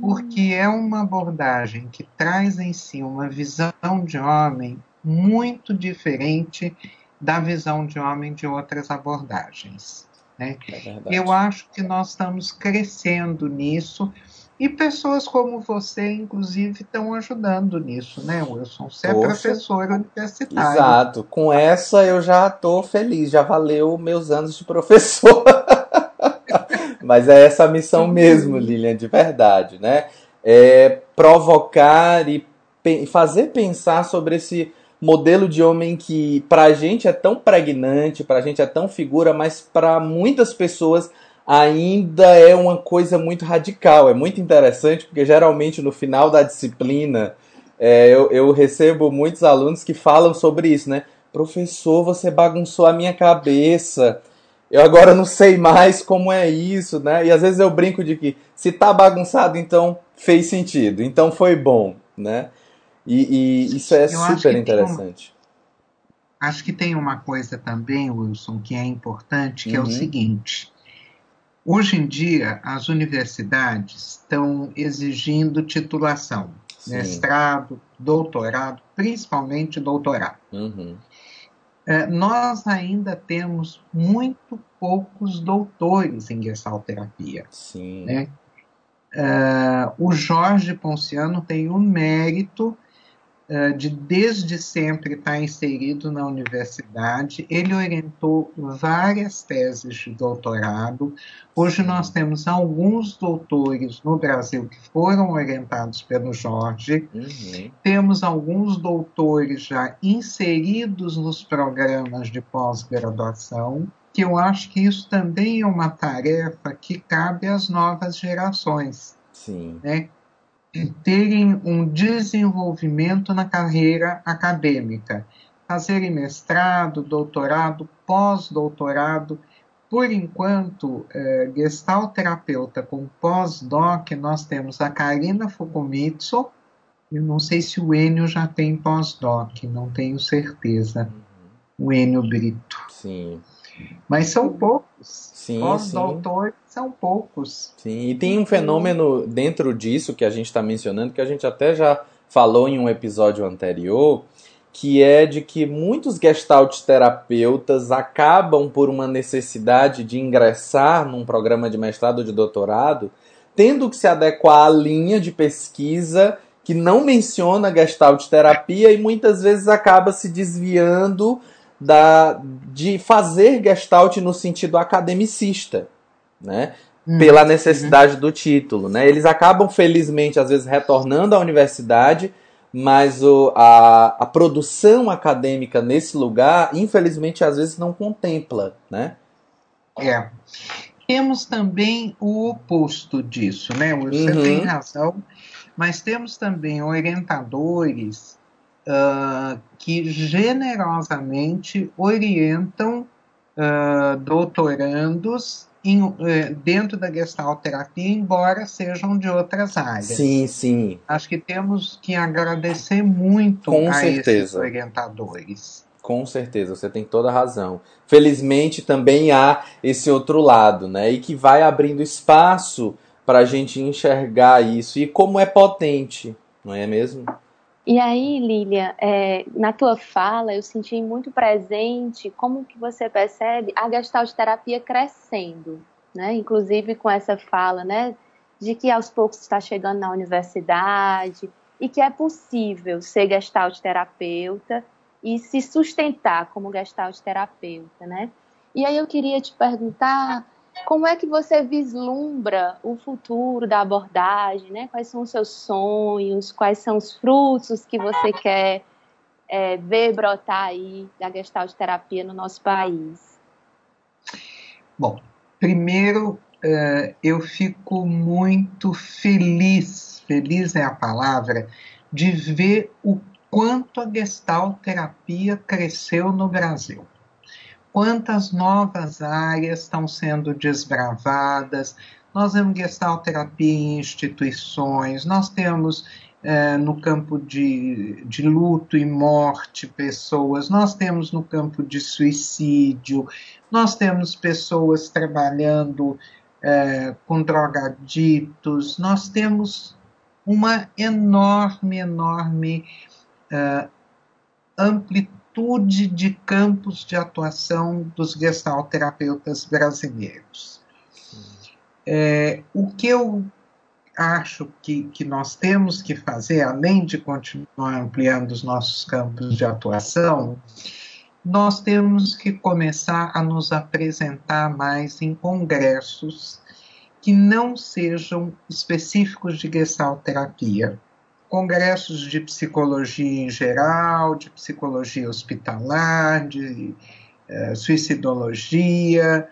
Porque é uma abordagem que traz em si uma visão de homem muito diferente da visão de homem de outras abordagens. Né? É Eu acho que nós estamos crescendo nisso e pessoas como você, inclusive, estão ajudando nisso, né, Wilson? Você é Poxa, é professor universitário. Exato. Com essa eu já estou feliz, já valeu meus anos de professor. Mas é essa a missão mesmo, Lilian, de verdade, né? É provocar e pe fazer pensar sobre esse modelo de homem que pra gente é tão pregnante, pra gente é tão figura, mas para muitas pessoas ainda é uma coisa muito radical. É muito interessante porque geralmente no final da disciplina é, eu, eu recebo muitos alunos que falam sobre isso, né? Professor, você bagunçou a minha cabeça eu agora não sei mais como é isso, né? E às vezes eu brinco de que se tá bagunçado, então fez sentido, então foi bom, né? E, e isso é eu super interessante. acho que tem uma coisa também, Wilson, que é importante, que uhum. é o uhum. seguinte. Hoje em dia, as universidades estão exigindo titulação, Sim. mestrado, doutorado, principalmente doutorado. Uhum. É, nós ainda temos muito poucos doutores em gestalterapia. Sim. Né? Uh, o Jorge Ponciano tem o mérito de desde sempre estar inserido na universidade. Ele orientou várias teses de doutorado. Hoje nós temos alguns doutores no Brasil que foram orientados pelo Jorge. Uhum. Temos alguns doutores já inseridos nos programas de pós-graduação que eu acho que isso também é uma tarefa que cabe às novas gerações. Sim. Né? Terem um desenvolvimento na carreira acadêmica, fazerem mestrado, doutorado, pós-doutorado. Por enquanto, é, gestalterapeuta com pós-doc, nós temos a Karina Fukumitsu, eu não sei se o Enio já tem pós-doc, não tenho certeza. Uhum. O Enio Brito. Sim. Mas são poucos. Sim, Pós-doutores são poucos. Sim, e tem um fenômeno dentro disso que a gente está mencionando, que a gente até já falou em um episódio anterior, que é de que muitos gestalt terapeutas acabam por uma necessidade de ingressar num programa de mestrado ou de doutorado, tendo que se adequar à linha de pesquisa que não menciona gestalt terapia e muitas vezes acaba se desviando da, de fazer Gestalt no sentido academicista, né? Hum, Pela necessidade do título, né? Eles acabam, felizmente, às vezes retornando à universidade, mas o, a, a produção acadêmica nesse lugar, infelizmente, às vezes não contempla, né? É. temos também o oposto disso, né? Você uhum. tem razão, mas temos também orientadores uh, que generosamente orientam uh, doutorandos em, uh, dentro da gestalterapia, embora sejam de outras áreas. Sim, sim. Acho que temos que agradecer muito Com a certeza. esses orientadores. Com certeza, você tem toda a razão. Felizmente também há esse outro lado, né? E que vai abrindo espaço para a gente enxergar isso e como é potente, não é mesmo? E aí, Lilian, é, na tua fala eu senti muito presente como que você percebe a gestalt terapia crescendo, né? Inclusive com essa fala, né? De que aos poucos está chegando na universidade e que é possível ser gestalt terapeuta e se sustentar como gestalt terapeuta, né? E aí eu queria te perguntar como é que você vislumbra o futuro da abordagem, né? Quais são os seus sonhos, quais são os frutos que você quer é, ver brotar aí da gestalt terapia no nosso país? Bom, primeiro uh, eu fico muito feliz, feliz é a palavra, de ver o quanto a Gestalt terapia cresceu no Brasil. Quantas novas áreas estão sendo desbravadas. Nós temos Gestalt terapia em instituições, nós temos é, no campo de, de luto e morte pessoas, nós temos no campo de suicídio, nós temos pessoas trabalhando é, com drogaditos, nós temos uma enorme, enorme uh, amplitude de campos de atuação dos gestalterapeutas brasileiros. É, o que eu acho que, que nós temos que fazer, além de continuar ampliando os nossos campos de atuação, nós temos que começar a nos apresentar mais em congressos que não sejam específicos de gestalterapia congressos de psicologia em geral, de psicologia hospitalar, de uh, suicidologia,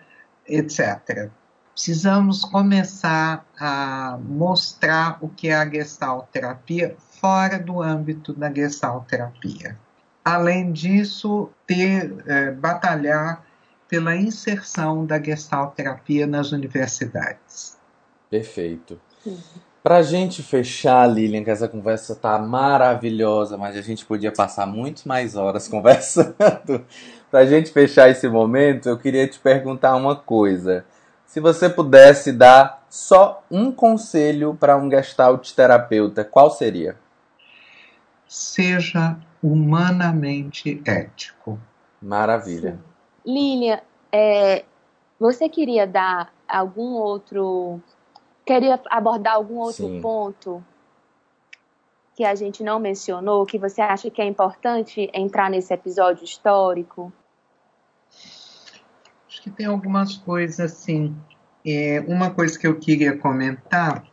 etc. Precisamos começar a mostrar o que é a gestalterapia fora do âmbito da gestalterapia. Além disso, ter, uh, batalhar pela inserção da gestalterapia nas universidades. Perfeito. Uhum. Pra gente fechar, Lilian, que essa conversa tá maravilhosa, mas a gente podia passar muito mais horas conversando. pra gente fechar esse momento, eu queria te perguntar uma coisa. Se você pudesse dar só um conselho para um gestalt terapeuta, qual seria? Seja humanamente ético. Maravilha. Lilian, é, você queria dar algum outro Queria abordar algum outro Sim. ponto que a gente não mencionou, que você acha que é importante entrar nesse episódio histórico? Acho que tem algumas coisas assim. É, uma coisa que eu queria comentar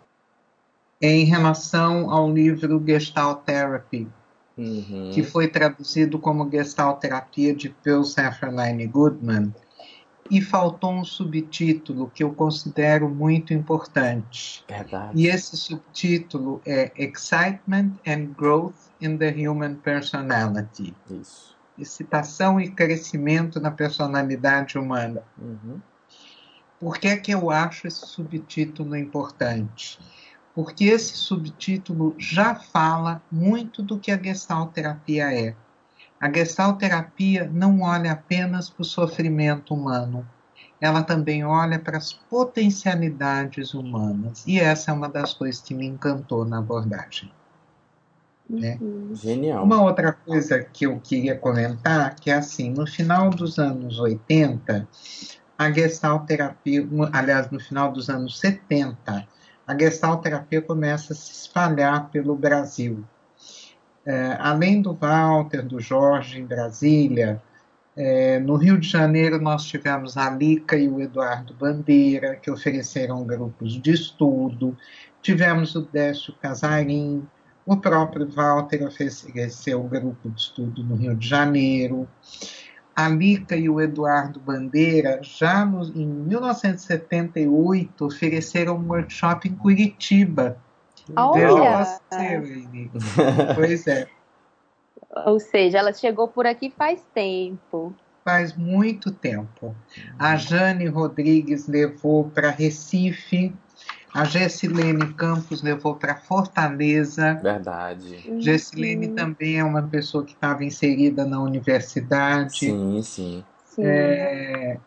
é em relação ao livro Gestalt Therapy, uhum. que foi traduzido como Gestalt Terapia de Bill Safraline Goodman, e faltou um subtítulo que eu considero muito importante. Verdade. E esse subtítulo é Excitement and Growth in the Human Personality. Isso. Excitação e crescimento na personalidade humana. Uhum. Por que é que eu acho esse subtítulo importante? Porque esse subtítulo já fala muito do que a gestalterapia é. A gestalterapia não olha apenas para o sofrimento humano, ela também olha para as potencialidades humanas. E essa é uma das coisas que me encantou na abordagem. Né? Uhum. Genial. Uma outra coisa que eu queria comentar, que é assim, no final dos anos 80, a gestalterapia, aliás, no final dos anos 70, a gestalterapia começa a se espalhar pelo Brasil. É, além do Walter, do Jorge em Brasília, é, no Rio de Janeiro nós tivemos a Lica e o Eduardo Bandeira, que ofereceram grupos de estudo. Tivemos o Décio Casarim, o próprio Walter ofereceu um grupo de estudo no Rio de Janeiro. a Lica e o Eduardo Bandeira, já no, em 1978, ofereceram um workshop em Curitiba. Olha! pois é. Ou seja, ela chegou por aqui faz tempo. Faz muito tempo. A Jane Rodrigues levou para Recife, a Gessilene Campos levou para Fortaleza. Verdade. Gessilene uhum. também é uma pessoa que estava inserida na universidade. Sim, sim. É,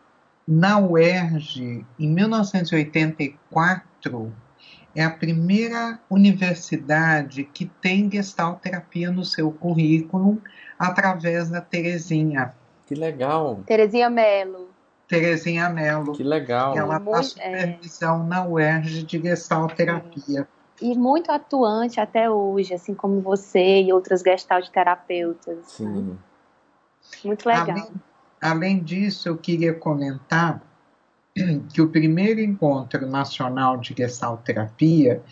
na UERJ, em 1984, é a primeira universidade que tem gestalterapia no seu currículo através da Terezinha. Que legal. Terezinha Mello. Terezinha Mello. Que legal. Ela faz supervisão é... na UERJ de gestalterapia. E muito atuante até hoje, assim como você e outras gestalterapeutas. Sim. Muito legal. Além, além disso, eu queria comentar que o primeiro encontro nacional de gestalterapia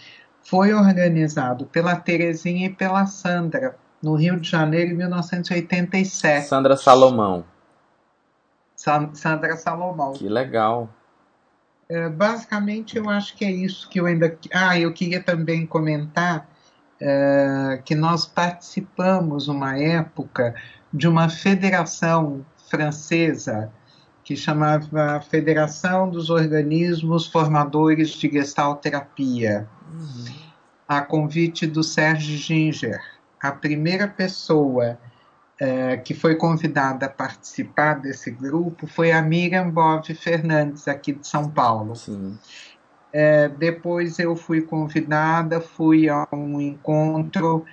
foi organizado pela Terezinha e pela Sandra, no Rio de Janeiro, em 1987. Sandra Salomão. Sa Sandra Salomão. Que legal. É, basicamente, eu acho que é isso que eu ainda. Ah, eu queria também comentar é, que nós participamos, uma época, de uma federação francesa que chamava Federação dos Organismos Formadores de Gestalterapia, uhum. a convite do Sérgio Ginger a primeira pessoa é, que foi convidada a participar desse grupo foi a Miriam Bove Fernandes, aqui de São Paulo. É, depois eu fui convidada, fui a um encontro,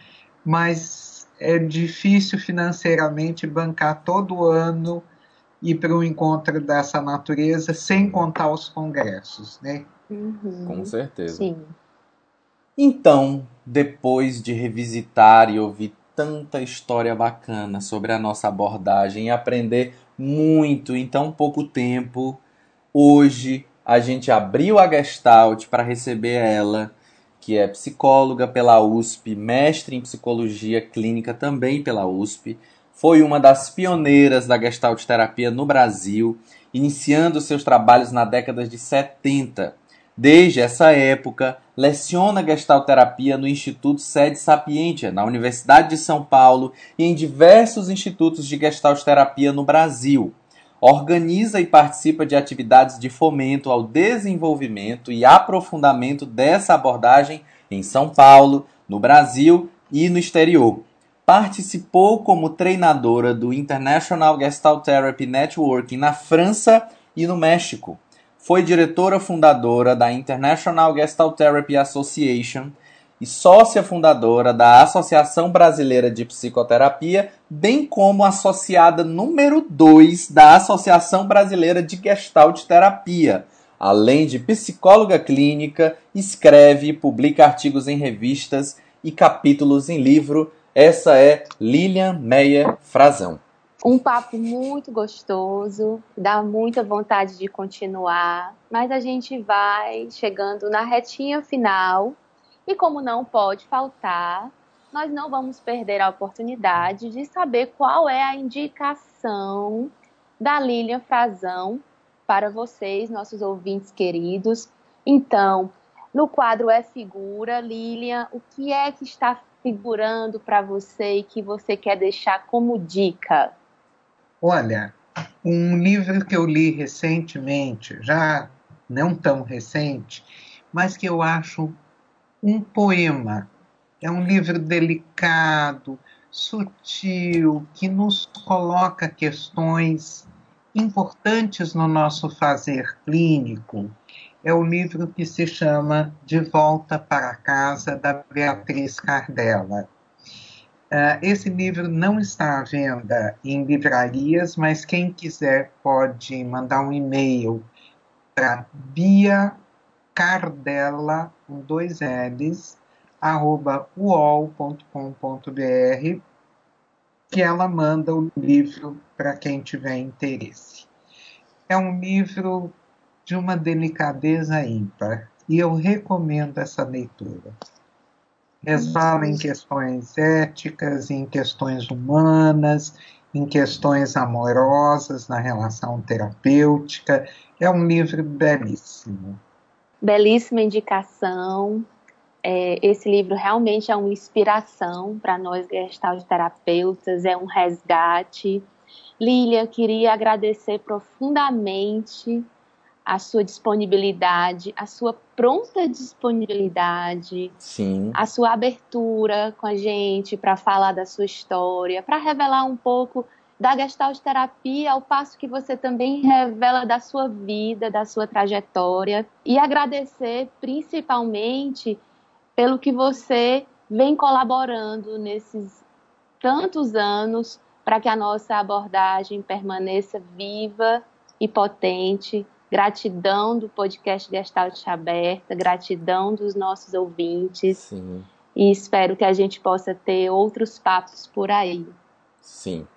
mas é difícil financeiramente bancar todo ano ir para um encontro dessa natureza, sem contar os congressos, né? Uhum. Com certeza. Sim. Então, depois de revisitar e ouvir tanta história bacana sobre a nossa abordagem e aprender muito em tão pouco tempo, hoje a gente abriu a Gestalt para receber ela, que é psicóloga pela USP, mestre em psicologia clínica também pela USP, foi uma das pioneiras da Gestalt terapia no Brasil, iniciando seus trabalhos na década de 70 Desde essa época, leciona gestalterapia no Instituto Sede Sapientia, na Universidade de São Paulo e em diversos institutos de gestalterapia no Brasil. Organiza e participa de atividades de fomento ao desenvolvimento e aprofundamento dessa abordagem em São Paulo, no Brasil e no exterior. Participou como treinadora do International Gestalt Therapy Network na França e no México foi diretora fundadora da International Gestalt Therapy Association e sócia fundadora da Associação Brasileira de Psicoterapia, bem como associada número 2 da Associação Brasileira de Gestalt Terapia. Além de psicóloga clínica, escreve e publica artigos em revistas e capítulos em livro. Essa é Lilian Meyer Frazão. Um papo muito gostoso, dá muita vontade de continuar, mas a gente vai chegando na retinha final e, como não pode faltar, nós não vamos perder a oportunidade de saber qual é a indicação da Lilian Frazão para vocês, nossos ouvintes queridos. Então, no quadro É Figura, Lilian, o que é que está figurando para você e que você quer deixar como dica? Olha, um livro que eu li recentemente, já não tão recente, mas que eu acho um poema. É um livro delicado, sutil, que nos coloca questões importantes no nosso fazer clínico. É o livro que se chama De Volta para Casa, da Beatriz Cardella. Uh, esse livro não está à venda em livrarias, mas quem quiser pode mandar um e-mail para Bia Cardella, com dois L's, arroba uol.com.br, que ela manda o livro para quem tiver interesse. É um livro de uma delicadeza ímpar e eu recomendo essa leitura resvala em questões éticas, em questões humanas, em questões amorosas, na relação terapêutica. É um livro belíssimo. Belíssima indicação. É, esse livro realmente é uma inspiração para nós gestalt terapeutas, é um resgate. Lília, queria agradecer profundamente a sua disponibilidade, a sua pronta disponibilidade, Sim. a sua abertura com a gente para falar da sua história, para revelar um pouco da gestalt terapia, ao passo que você também revela da sua vida, da sua trajetória, e agradecer principalmente pelo que você vem colaborando nesses tantos anos para que a nossa abordagem permaneça viva e potente. Gratidão do podcast Gestalt Aberta, gratidão dos nossos ouvintes. Sim. E espero que a gente possa ter outros papos por aí. Sim.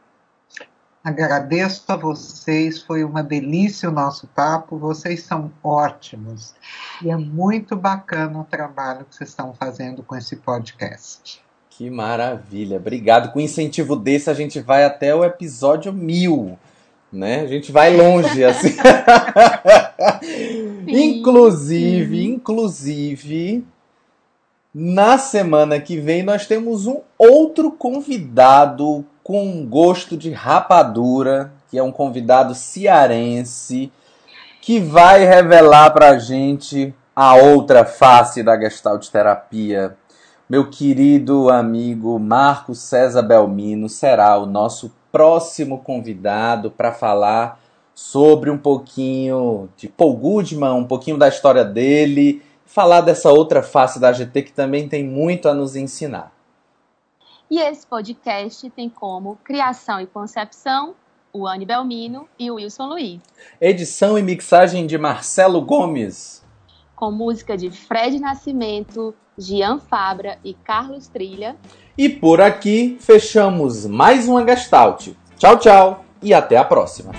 Agradeço a vocês, foi uma delícia o nosso papo, vocês são ótimos. E é muito bacana o trabalho que vocês estão fazendo com esse podcast. Que maravilha, obrigado. Com incentivo desse, a gente vai até o episódio mil, né? A gente vai longe, assim. inclusive, inclusive, na semana que vem nós temos um outro convidado com gosto de rapadura, que é um convidado cearense, que vai revelar pra gente a outra face da Gestalt terapia. Meu querido amigo Marcos César Belmino será o nosso próximo convidado para falar sobre um pouquinho de Paul Goodman, um pouquinho da história dele, falar dessa outra face da GT que também tem muito a nos ensinar. E esse podcast tem como criação e concepção o Anne Belmino e o Wilson Luiz. Edição e mixagem de Marcelo Gomes. Com música de Fred Nascimento, Gian Fabra e Carlos Trilha. E por aqui fechamos mais uma Gestalt. Tchau, tchau e até a próxima.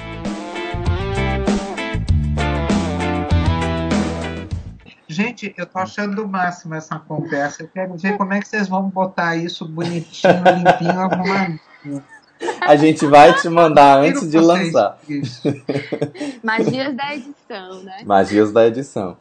Gente, eu tô achando o máximo essa conversa. Eu quero ver como é que vocês vão botar isso bonitinho, limpinho, arrumadinho. A gente vai te mandar antes de lançar. Magias da edição, né? Magias da edição.